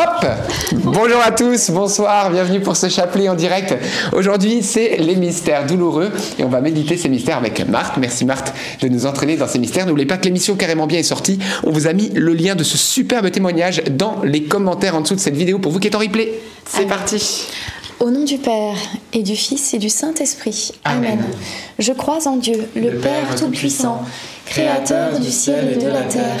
Hop Bonjour à tous, bonsoir, bienvenue pour ce chapelet en direct. Aujourd'hui, c'est les mystères douloureux et on va méditer ces mystères avec Marthe. Merci Marthe de nous entraîner dans ces mystères. N'oubliez pas que l'émission Carrément Bien est sortie. On vous a mis le lien de ce superbe témoignage dans les commentaires en dessous de cette vidéo pour vous qui êtes en replay. C'est parti Au nom du Père et du Fils et du Saint-Esprit. Amen. Je crois en Dieu, le, Père Tout-Puissant, Créateur du ciel et de la terre,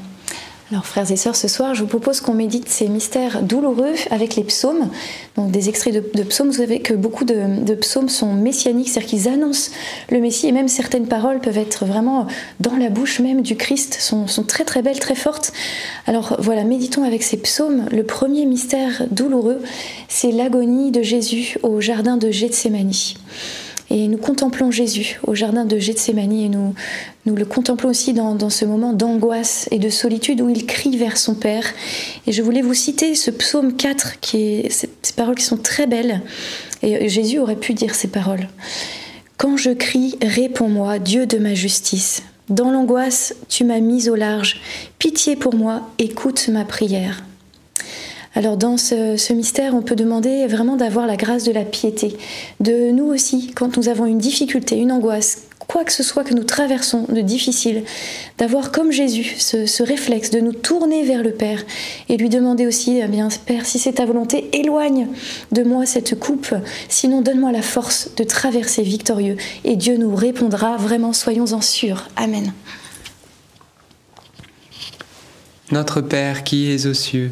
Alors frères et sœurs, ce soir, je vous propose qu'on médite ces mystères douloureux avec les psaumes, donc des extraits de, psaumes. Vous savez que beaucoup de, psaumes sont messianiques, c'est-à-dire qu'ils annoncent le Messie, et même certaines paroles peuvent être vraiment dans la bouche même du Christ, sont, sont très très belles, très fortes. Alors voilà, méditons avec ces psaumes. Le premier mystère douloureux, c'est l'agonie de Jésus au jardin de Gethsémanie. Et nous contemplons Jésus au jardin de Gethsémanie et nous, le contemplons aussi dans, ce moment d'angoisse et de solitude où il crie vers son Père. Et je voulais vous citer ce psaume 4, qui est, ces, ces paroles qui sont très belles. Et Jésus aurait pu dire ces paroles. Quand je crie, réponds-moi, Dieu de ma justice. Dans l'angoisse, tu m'as mise au large. Pitié pour moi, écoute ma prière. Alors dans ce, mystère, on peut demander vraiment d'avoir la grâce de la piété. De nous aussi, quand nous avons une difficulté, une angoisse, quoi que ce soit que nous traversons de difficile, d'avoir comme Jésus ce, ce, réflexe de nous tourner vers le Père et lui demander aussi, eh bien Père, si c'est ta volonté, éloigne de moi cette coupe, sinon donne-moi la force de traverser victorieux. Et Dieu nous répondra, vraiment soyons-en sûrs. Amen. Notre Père qui es aux cieux,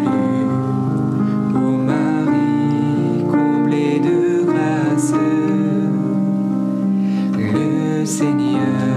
Seigneur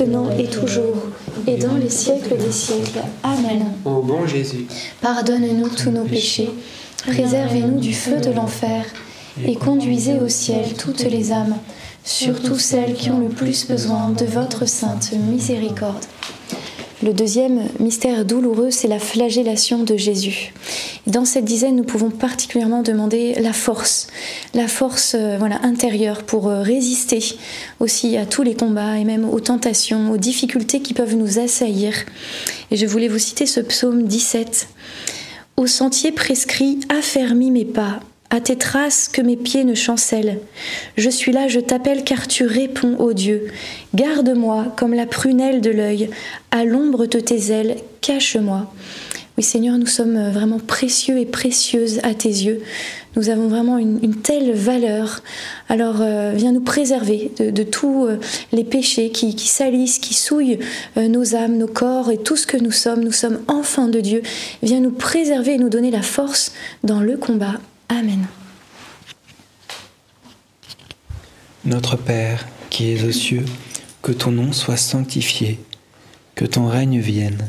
maintenant et toujours, et dans les siècles des siècles. Amen. Ô bon Jésus, Pardonne-nous tous nos péchés, préservez-nous du feu de l'enfer, et conduisez au ciel toutes les âmes, surtout celles qui ont le plus besoin de votre sainte miséricorde. Le deuxième mystère douloureux, c'est la flagellation de Jésus. Dans cette dizaine, nous pouvons particulièrement demander la force, la force euh, voilà, intérieure pour euh, résister aussi à tous les combats et même aux tentations, aux difficultés qui peuvent nous assaillir. Et je voulais vous citer ce psaume 17. Au sentier prescrit, affermis mes pas, à tes traces que mes pieds ne chancellent. Je suis là, je t'appelle car tu réponds, ô Dieu. Garde-moi comme la prunelle de l'œil, à l'ombre de tes ailes, cache-moi. Oui Seigneur, nous sommes vraiment précieux et précieuses à tes yeux. Nous avons vraiment une, telle valeur. Alors euh, viens nous préserver de, tous euh, les péchés qui, salissent, qui souillent euh, nos âmes, nos corps et tout ce que nous sommes. Nous sommes enfants de Dieu. Viens nous préserver et nous donner la force dans le combat. Amen. Notre Père, qui es aux cieux, que ton nom soit sanctifié, que ton règne vienne,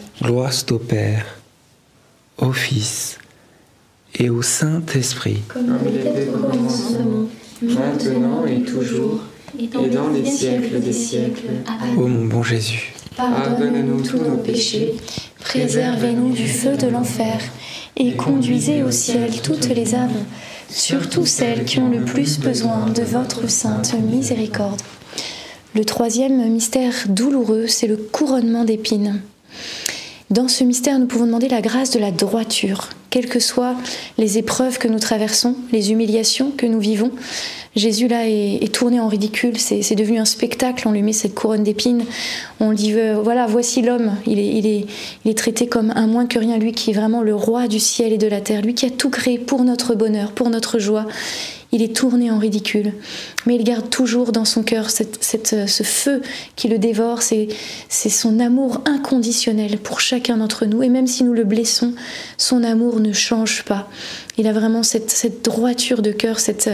Gloire au Père, au Fils et au Saint-Esprit. Comme il était au commencement, maintenant et toujours, et dans les siècles des siècles. Amen. Ô mon bon Jésus, pardonne-nous tous nos péchés, préservez-nous du feu de l'enfer, et conduisez au ciel toutes les âmes, surtout celles qui ont le plus besoin de votre sainte miséricorde. Le troisième mystère douloureux, c'est le couronnement d'épines. Dans ce mystère, nous pouvons demander la grâce de la droiture, quelles que soient les épreuves que nous traversons, les humiliations que nous vivons. Jésus là est, tourné en ridicule, c'est devenu un spectacle, on lui met cette couronne d'épines, on dit euh, voilà, voici l'homme, il est, il, est, il est traité comme un moins que rien, lui qui est vraiment le roi du ciel et de la terre, lui qui a tout créé pour notre bonheur, pour notre joie. Il est tourné en ridicule. Mais il garde toujours dans son cœur cette, ce feu qui le dévore, c'est son amour inconditionnel pour chacun d'entre nous. Et même si nous le blessons, son amour ne change pas. Il a vraiment cette, cette droiture de cœur, cette,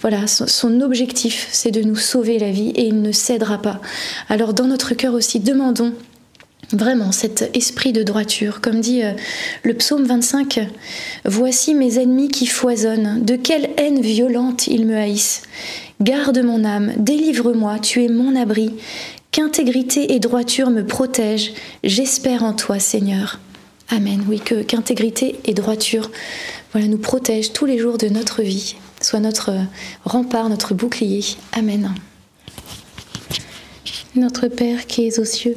voilà, son objectif, c'est de nous sauver la vie et il ne cédera pas. Alors dans notre cœur aussi, demandons Vraiment, cet esprit de droiture, comme dit euh, le psaume 25, Voici mes ennemis qui foisonnent, de quelle haine violente ils me haïssent. Garde mon âme, délivre-moi, tu es mon abri, qu'intégrité et droiture me protègent, j'espère en toi Seigneur. Amen, oui, que qu'intégrité et droiture voilà, nous protègent tous les jours de notre vie, soit notre rempart, notre bouclier. Amen. Notre Père qui es aux cieux,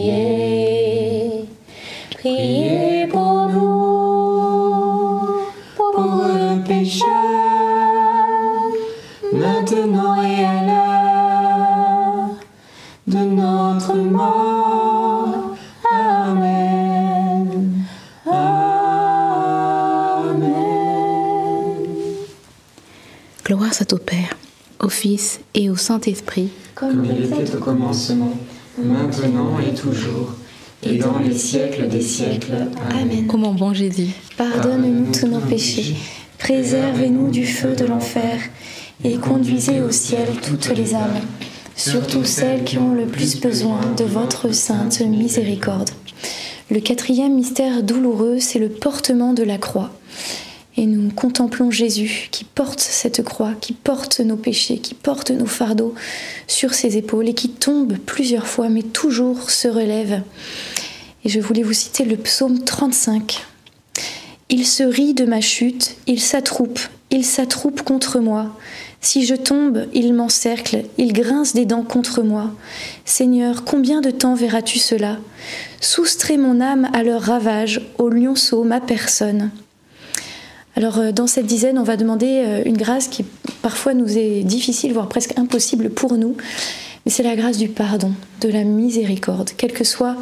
Gloire soit au Père, au Fils et au Saint-Esprit, comme il était au commencement, maintenant et toujours et dans les siècles des siècles. Amen. Ô mon bon Jésus, pardonne-nous tous nos péchés, préservez-nous du feu de l'enfer, et conduisez au ciel toutes les âmes surtout celles qui ont le plus besoin de votre sainte miséricorde. Le quatrième mystère douloureux, c'est le portement de la croix. Et nous contemplons Jésus qui porte cette croix, qui porte nos péchés, qui porte nos fardeaux sur ses épaules et qui tombe plusieurs fois, mais toujours se relève. Et je voulais vous citer le psaume 35. Il se rit de ma chute, il s'attroupe, il s'attroupe contre moi. Si je tombe, il m'encercle, il grince des dents contre moi. Seigneur, combien de temps verras-tu cela? Soustrais mon âme à leur ravage, au lionceau ma personne. Alors euh, dans cette dizaine, on va demander euh, une grâce qui parfois nous est difficile, voire presque impossible pour nous, mais c'est la grâce du pardon, de la miséricorde, quelle que soit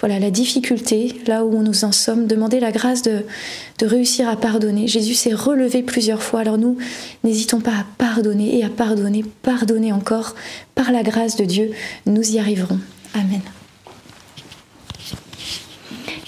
voilà la difficulté, là où nous en sommes, demander la grâce de, de réussir à pardonner. Jésus s'est relevé plusieurs fois, alors nous, n'hésitons pas à pardonner et à pardonner, pardonner encore, par la grâce de Dieu, nous y arriverons. Amen.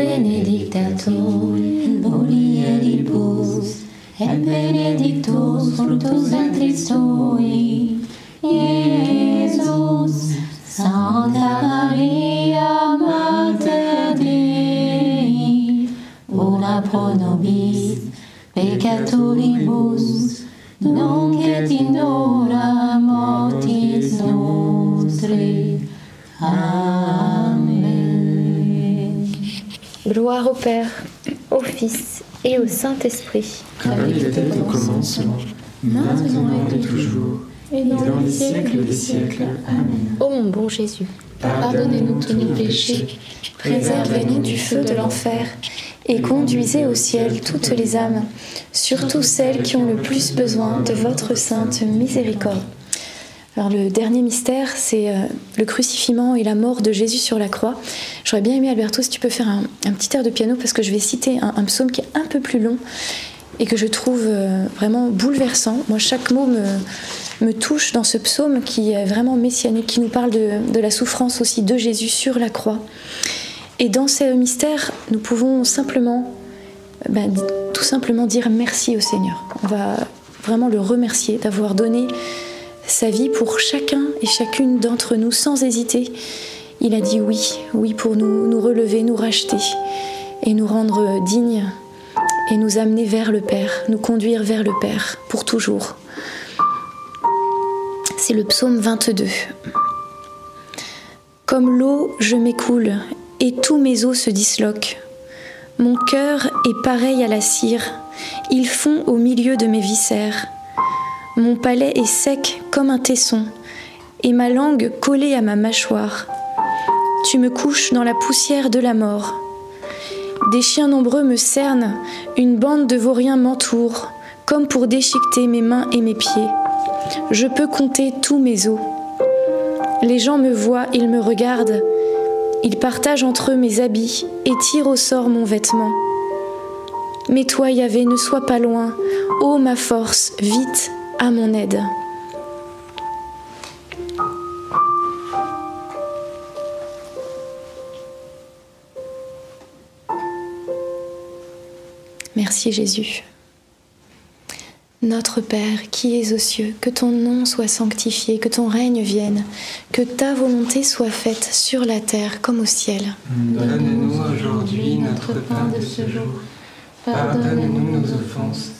benedicta tu in mulieribus, et benedictus fructus ventris tui, Iesus. Santa Maria, Mater Dei, ora pro nobis peccatoribus, nunc et in hora mortis nostre. Amen. Gloire au Père, au Fils et au Saint-Esprit. Comme il était au commencement, maintenant et toujours, et dans les siècles des siècles. Amen. Ô mon bon Jésus, Pardonnez-nous tous nos péchés, préservez-nous du feu de l'enfer, et conduisez au ciel toutes les âmes, surtout celles qui ont le plus besoin de votre sainte miséricorde. Alors le dernier mystère, c'est euh, le crucifiement et la mort de Jésus sur la croix. J'aurais bien aimé, Alberto, si tu peux faire un, petit air de piano, parce que je vais citer un, psaume qui est un peu plus long et que je trouve euh, vraiment bouleversant. Moi, chaque mot me, touche dans ce psaume qui est vraiment messianique, qui nous parle de, la souffrance aussi de Jésus sur la croix. Et dans ces mystères, nous pouvons simplement, ben, tout simplement dire merci au Seigneur. On va vraiment le remercier d'avoir donné sa vie pour chacun et chacune d'entre nous sans hésiter. Il a dit oui, oui pour nous, nous relever, nous racheter et nous rendre dignes et nous amener vers le Père, nous conduire vers le Père pour toujours. C'est le psaume 22. Comme l'eau, je m'écoule et tous mes os se disloquent. Mon cœur est pareil à la cire, il fond au milieu de mes viscères. Mon palais est sec comme un tesson, et ma langue collée à ma mâchoire. Tu me couches dans la poussière de la mort. Des chiens nombreux me cernent, une bande de vauriens m'entoure, comme pour déchiqueter mes mains et mes pieds. Je peux compter tous mes os. Les gens me voient, ils me regardent, ils partagent entre eux mes habits et tirent au sort mon vêtement. Mais toi, Yahvé, ne sois pas loin. Ô ma force, vite à mon aide. Merci Jésus. Notre Père qui es aux cieux, que ton nom soit sanctifié, que ton règne vienne, que ta volonté soit faite sur la terre comme au ciel. Donne-nous aujourd'hui notre pain de ce jour. Pardonne-nous nos offenses,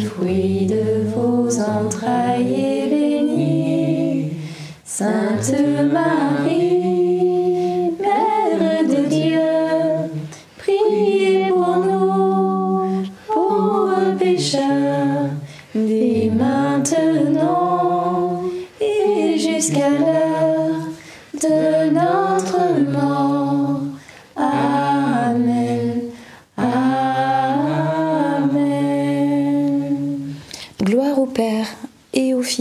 fruit de vos entrailles, béni. Sainte Marie,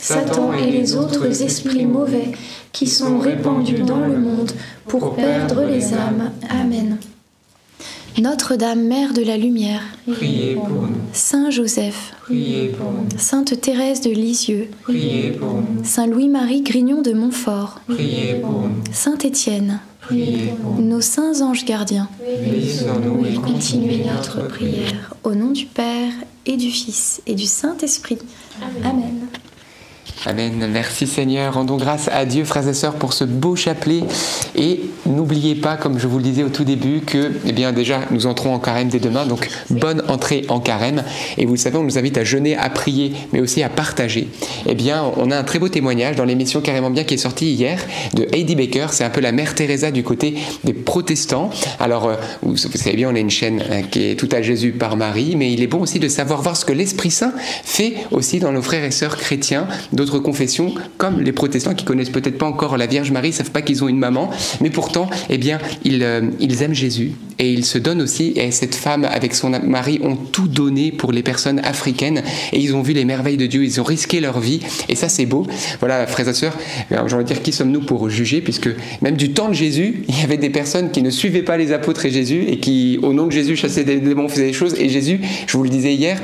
Satan et les autres esprits mauvais qui sont répandus dans le monde pour perdre les âmes. Amen. Notre-Dame, Mère de la Lumière, priez pour nous. Saint Joseph, priez pour nous. Sainte Thérèse de Lisieux, priez pour nous. Saint Louis-Marie Grignon de Montfort, priez pour nous. Saint Étienne, priez pour nous. nos saints anges gardiens, nous et continuez notre prière. Au nom du Père et du Fils et du Saint-Esprit. Amen. Amen. Merci Seigneur. Rendons grâce à Dieu, frères et sœurs, pour ce beau chapelet. Et n'oubliez pas, comme je vous le disais au tout début, que, eh bien, déjà, nous entrons en carême dès demain. Donc, bonne entrée en carême. Et vous le savez, on nous invite à jeûner, à prier, mais aussi à partager. Eh bien, on a un très beau témoignage dans l'émission Carrément Bien qui est sortie hier de Heidi Baker. C'est un peu la mère Teresa du côté des protestants. Alors, euh, vous, savez bien, on a une chaîne euh, qui est tout à Jésus par Marie, mais il est bon aussi de savoir voir ce que l'Esprit Saint fait aussi dans nos frères et sœurs chrétiens confessions, comme les protestants qui connaissent peut-être pas encore la Vierge Marie, savent pas qu'ils ont une maman, mais pourtant, eh bien, ils, euh, ils aiment Jésus et ils se donnent aussi. Et cette femme avec son mari ont tout donné pour les personnes africaines et ils ont vu les merveilles de Dieu, ils ont risqué leur vie et ça c'est beau. Voilà, frères et sœurs, j'ai envie de dire qui sommes-nous pour juger, puisque même du temps de Jésus, il y avait des personnes qui ne suivaient pas les apôtres et Jésus et qui, au nom de Jésus, chassaient des démons, faisaient des choses. Et Jésus, je vous le disais hier,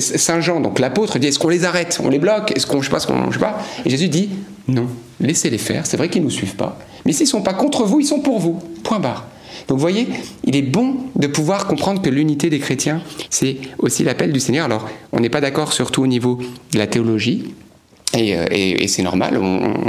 Saint Jean, donc l'apôtre, dit est-ce qu'on les arrête, on les bloque, est-ce qu'on je sais pas ce qu'on, je sais pas. Et Jésus dit non, laissez-les faire. C'est vrai qu'ils nous suivent pas, mais s'ils sont pas contre vous, ils sont pour vous. Point barre. Donc vous voyez, il est bon de pouvoir comprendre que l'unité des chrétiens, c'est aussi l'appel du Seigneur. Alors, on n'est pas d'accord surtout au niveau de la théologie, et, euh, c'est normal,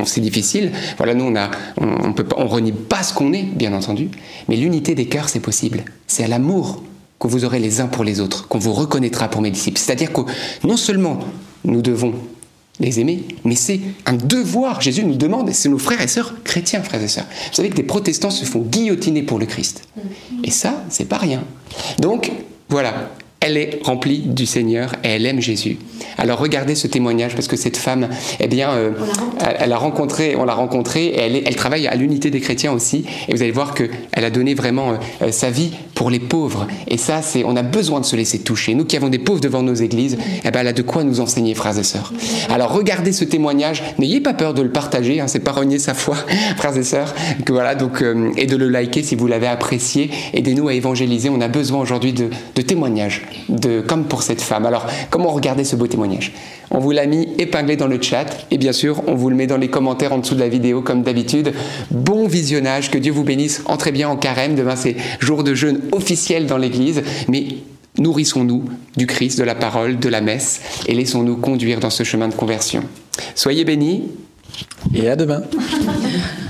c'est difficile. Voilà, nous on a, on, peut pas, on renie pas ce qu'on est, bien entendu, mais l'unité des cœurs c'est possible. C'est à l'amour que vous aurez les uns pour les autres, qu'on vous reconnaîtra pour mes disciples. C'est-à-dire que non seulement nous devons les aimer, mais c'est un devoir. Jésus nous demande, et c'est nos frères et sœurs chrétiens, frères et sœurs. Vous savez que des protestants se font guillotiner pour le Christ. Et ça, c'est pas rien. Donc, voilà, elle est remplie du Seigneur et elle aime Jésus. Alors regardez ce témoignage parce que cette femme, eh bien, euh, elle, a rencontré, on l'a rencontrée et elle, elle, travaille à l'unité des chrétiens aussi. Et vous allez voir que elle a donné vraiment euh, euh, sa vie pour les pauvres. Et ça, c'est, on a besoin de se laisser toucher. Nous qui avons des pauvres devant nos églises, eh ben, elle a de quoi nous enseigner, frères et sœurs. Alors regardez ce témoignage. N'ayez pas peur de le partager. Hein, c'est pas renier sa foi, frères et sœurs. Que voilà, donc et de le liker si vous l'avez apprécié. Aidez-nous à évangéliser. On a besoin aujourd'hui de, de témoignages de, comme pour cette femme. Alors, comment regarder ce beau témoignage? On vous l'a mis épinglé dans le chat et bien sûr, on vous le met dans les commentaires en dessous de la vidéo comme d'habitude. Bon visionnage, que Dieu vous bénisse. Entrez bien en carême. Demain, c'est jour de jeûne officiel dans l'église. Mais nourrissons-nous du Christ, de la parole, de la messe et laissons-nous conduire dans ce chemin de conversion. Soyez bénis et à demain.